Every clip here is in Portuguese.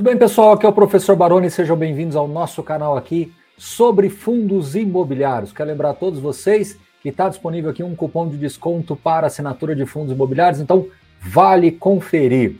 Muito bem, pessoal, aqui é o professor Baroni, sejam bem-vindos ao nosso canal aqui sobre fundos imobiliários. Quero lembrar a todos vocês que está disponível aqui um cupom de desconto para assinatura de fundos imobiliários, então vale conferir.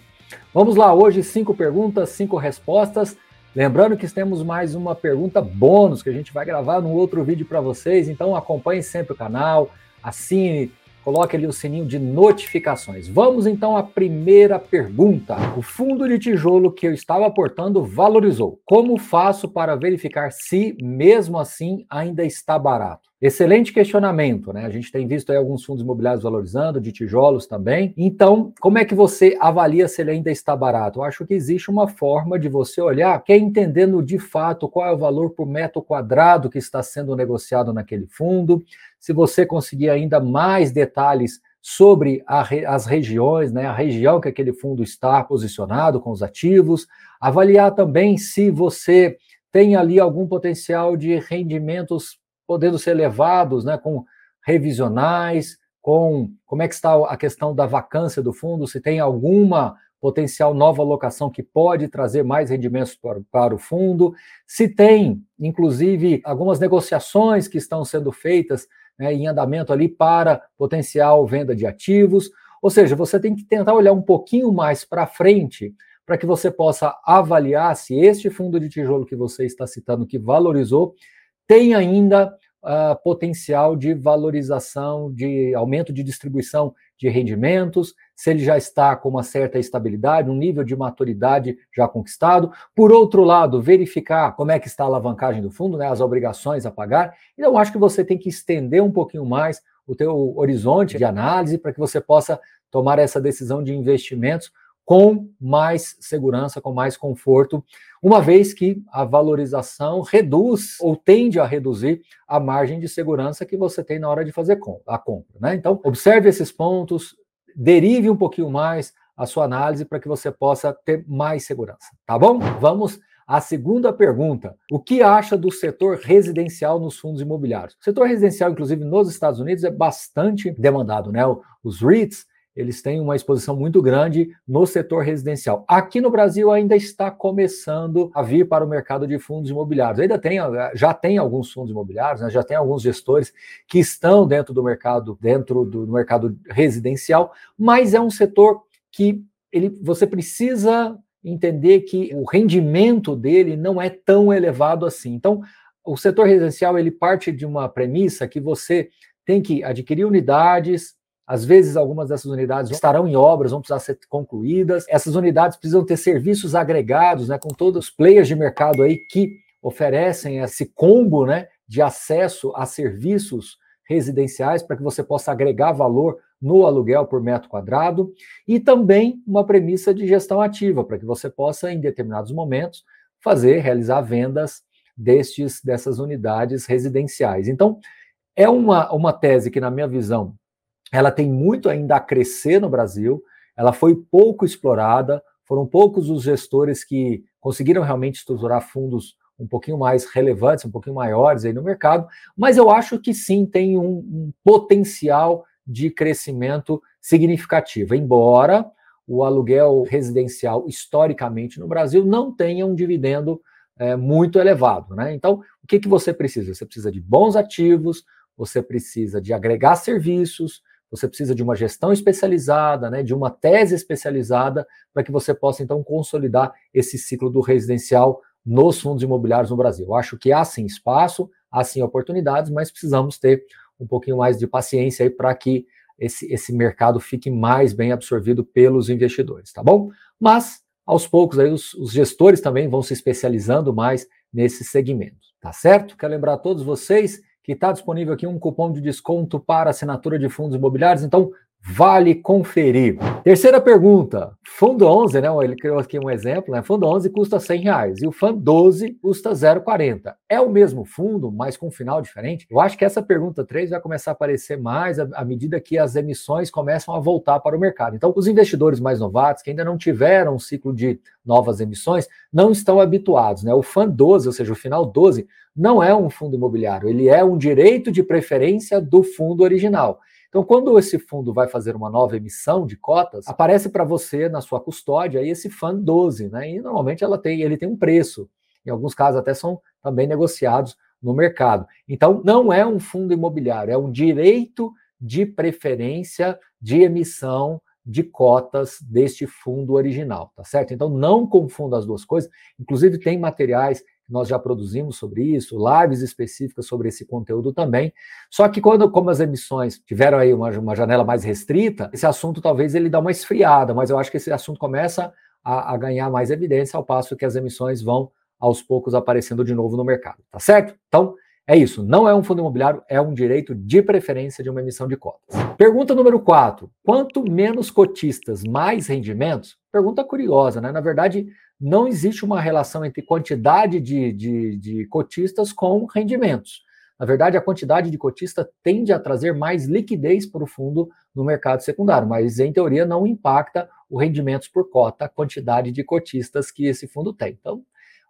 Vamos lá, hoje cinco perguntas, cinco respostas. Lembrando que temos mais uma pergunta bônus que a gente vai gravar num outro vídeo para vocês, então acompanhe sempre o canal, assine, Coloque ali o sininho de notificações. Vamos então à primeira pergunta. O fundo de tijolo que eu estava aportando valorizou. Como faço para verificar se, mesmo assim, ainda está barato? Excelente questionamento, né? A gente tem visto aí alguns fundos imobiliários valorizando, de tijolos também. Então, como é que você avalia se ele ainda está barato? Eu acho que existe uma forma de você olhar, que é entendendo de fato qual é o valor por metro quadrado que está sendo negociado naquele fundo. Se você conseguir ainda mais detalhes sobre re, as regiões, né, a região que aquele fundo está posicionado com os ativos, avaliar também se você tem ali algum potencial de rendimentos podendo ser levados né, com revisionais, com como é que está a questão da vacância do fundo, se tem alguma potencial nova alocação que pode trazer mais rendimentos para, para o fundo, se tem, inclusive, algumas negociações que estão sendo feitas né, em andamento ali para potencial venda de ativos. Ou seja, você tem que tentar olhar um pouquinho mais para frente para que você possa avaliar se este fundo de tijolo que você está citando, que valorizou, tem ainda uh, potencial de valorização, de aumento de distribuição de rendimentos, se ele já está com uma certa estabilidade, um nível de maturidade já conquistado. Por outro lado, verificar como é que está a alavancagem do fundo, né, as obrigações a pagar. Então, acho que você tem que estender um pouquinho mais o teu horizonte de análise para que você possa tomar essa decisão de investimentos com mais segurança, com mais conforto, uma vez que a valorização reduz ou tende a reduzir a margem de segurança que você tem na hora de fazer a compra. Né? Então, observe esses pontos, derive um pouquinho mais a sua análise para que você possa ter mais segurança, tá bom? Vamos à segunda pergunta. O que acha do setor residencial nos fundos imobiliários? O setor residencial, inclusive nos Estados Unidos, é bastante demandado, né? Os REITs eles têm uma exposição muito grande no setor residencial. Aqui no Brasil ainda está começando a vir para o mercado de fundos imobiliários. Ainda tem, já tem alguns fundos imobiliários, né, já tem alguns gestores que estão dentro do mercado, dentro do mercado residencial, mas é um setor que ele, você precisa entender que o rendimento dele não é tão elevado assim. Então, o setor residencial ele parte de uma premissa que você tem que adquirir unidades, às vezes, algumas dessas unidades estarão em obras, vão precisar ser concluídas. Essas unidades precisam ter serviços agregados, né, com todos os players de mercado aí que oferecem esse combo né, de acesso a serviços residenciais para que você possa agregar valor no aluguel por metro quadrado e também uma premissa de gestão ativa para que você possa em determinados momentos fazer realizar vendas destes dessas unidades residenciais. Então, é uma, uma tese que na minha visão ela tem muito ainda a crescer no Brasil, ela foi pouco explorada, foram poucos os gestores que conseguiram realmente estruturar fundos um pouquinho mais relevantes, um pouquinho maiores aí no mercado, mas eu acho que sim tem um, um potencial de crescimento significativo, embora o aluguel residencial historicamente no Brasil não tenha um dividendo é, muito elevado, né? Então, o que, que você precisa? Você precisa de bons ativos, você precisa de agregar serviços, você precisa de uma gestão especializada, né, de uma tese especializada, para que você possa, então, consolidar esse ciclo do residencial nos fundos imobiliários no Brasil. Eu acho que há sim espaço, há sim oportunidades, mas precisamos ter um pouquinho mais de paciência aí para que esse, esse mercado fique mais bem absorvido pelos investidores, tá bom? Mas, aos poucos, aí os, os gestores também vão se especializando mais nesse segmento, tá certo? Quero lembrar a todos vocês que está disponível aqui um cupom de desconto para assinatura de fundos imobiliários, então vale conferir. Terceira pergunta, fundo 11, né, ele criou aqui um exemplo, né, fundo 11 custa 100 reais e o fundo 12 custa 0,40. É o mesmo fundo, mas com um final diferente? Eu acho que essa pergunta 3 vai começar a aparecer mais à medida que as emissões começam a voltar para o mercado. Então, os investidores mais novatos, que ainda não tiveram um ciclo de novas emissões, não estão habituados, né, o fundo 12, ou seja, o final 12, não é um fundo imobiliário, ele é um direito de preferência do fundo original. Então, quando esse fundo vai fazer uma nova emissão de cotas, aparece para você na sua custódia aí esse FAN 12, né? E normalmente ela tem, ele tem um preço. Em alguns casos até são também negociados no mercado. Então, não é um fundo imobiliário, é um direito de preferência de emissão de cotas deste fundo original, tá certo? Então não confunda as duas coisas. Inclusive tem materiais nós já produzimos sobre isso, lives específicas sobre esse conteúdo também. Só que quando, como as emissões tiveram aí uma, uma janela mais restrita, esse assunto talvez ele dá uma esfriada, mas eu acho que esse assunto começa a, a ganhar mais evidência ao passo que as emissões vão aos poucos aparecendo de novo no mercado, tá certo? Então é isso, não é um fundo imobiliário, é um direito de preferência de uma emissão de cotas. Pergunta número 4. Quanto menos cotistas, mais rendimentos? Pergunta curiosa, né? Na verdade, não existe uma relação entre quantidade de, de, de cotistas com rendimentos. Na verdade, a quantidade de cotista tende a trazer mais liquidez para o fundo no mercado secundário, mas em teoria não impacta o rendimentos por cota, a quantidade de cotistas que esse fundo tem. Então,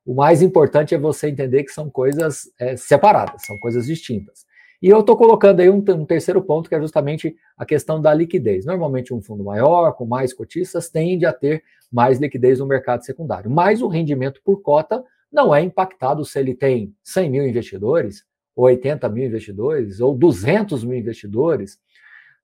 o mais importante é você entender que são coisas é, separadas, são coisas distintas. E eu estou colocando aí um, um, terceiro ponto, que é justamente a questão da liquidez. Normalmente, um fundo maior, com mais cotistas, tende a ter mais liquidez no mercado secundário. Mas o rendimento por cota não é impactado se ele tem 100 mil investidores, ou 80 mil investidores, ou 200 mil investidores.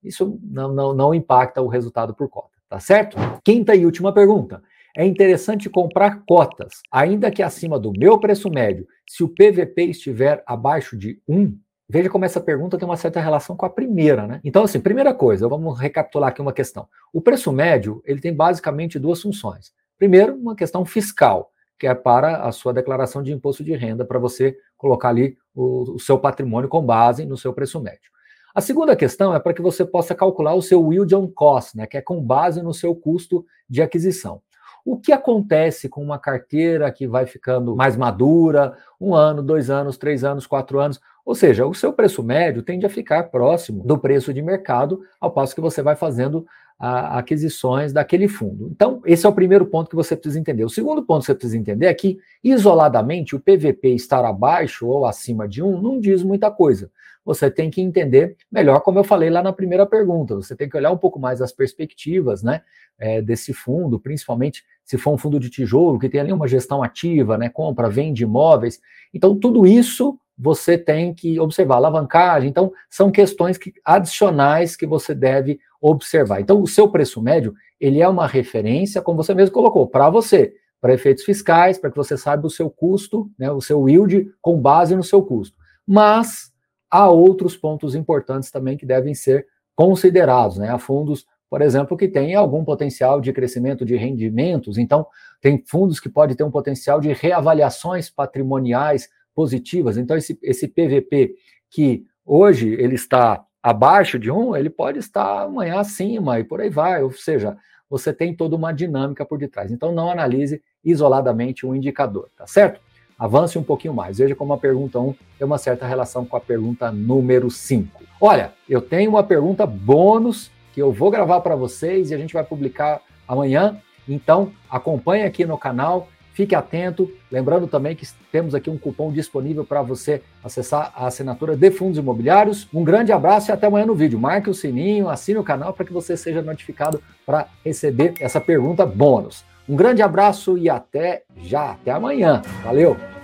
Isso não, não, não impacta o resultado por cota, tá certo? Quinta e última pergunta é interessante comprar cotas, ainda que acima do meu preço médio, se o PVP estiver abaixo de 1. Veja como essa pergunta tem uma certa relação com a primeira, né? Então, assim, primeira coisa, vamos recapitular aqui uma questão. O preço médio, ele tem basicamente duas funções. Primeiro, uma questão fiscal, que é para a sua declaração de imposto de renda, para você colocar ali o, o seu patrimônio com base no seu preço médio. A segunda questão é para que você possa calcular o seu yield on cost, né, que é com base no seu custo de aquisição. O que acontece com uma carteira que vai ficando mais madura, um ano, dois anos, três anos, quatro anos? Ou seja, o seu preço médio tende a ficar próximo do preço de mercado, ao passo que você vai fazendo a, aquisições daquele fundo. Então, esse é o primeiro ponto que você precisa entender. O segundo ponto que você precisa entender é que, isoladamente, o PVP estar abaixo ou acima de um não diz muita coisa. Você tem que entender melhor, como eu falei lá na primeira pergunta, você tem que olhar um pouco mais as perspectivas né, é, desse fundo, principalmente se for um fundo de tijolo, que tem ali uma gestão ativa, né, compra, vende imóveis. Então, tudo isso você tem que observar. Alavancagem, então, são questões que, adicionais que você deve observar. Então, o seu preço médio, ele é uma referência, como você mesmo colocou, para você, para efeitos fiscais, para que você saiba o seu custo, né, o seu yield com base no seu custo. Mas há outros pontos importantes também que devem ser considerados, né? Há fundos por exemplo, que tem algum potencial de crescimento de rendimentos. Então, tem fundos que podem ter um potencial de reavaliações patrimoniais positivas. Então, esse, esse PVP que hoje ele está abaixo de um, ele pode estar amanhã acima e por aí vai. Ou seja, você tem toda uma dinâmica por detrás. Então, não analise isoladamente um indicador, tá certo? Avance um pouquinho mais. Veja como a pergunta 1 tem uma certa relação com a pergunta número 5. Olha, eu tenho uma pergunta bônus que eu vou gravar para vocês e a gente vai publicar amanhã. Então, acompanhe aqui no canal, fique atento. Lembrando também que temos aqui um cupom disponível para você acessar a assinatura de fundos imobiliários. Um grande abraço e até amanhã no vídeo. Marque o sininho, assine o canal para que você seja notificado para receber essa pergunta bônus. Um grande abraço e até já, até amanhã. Valeu!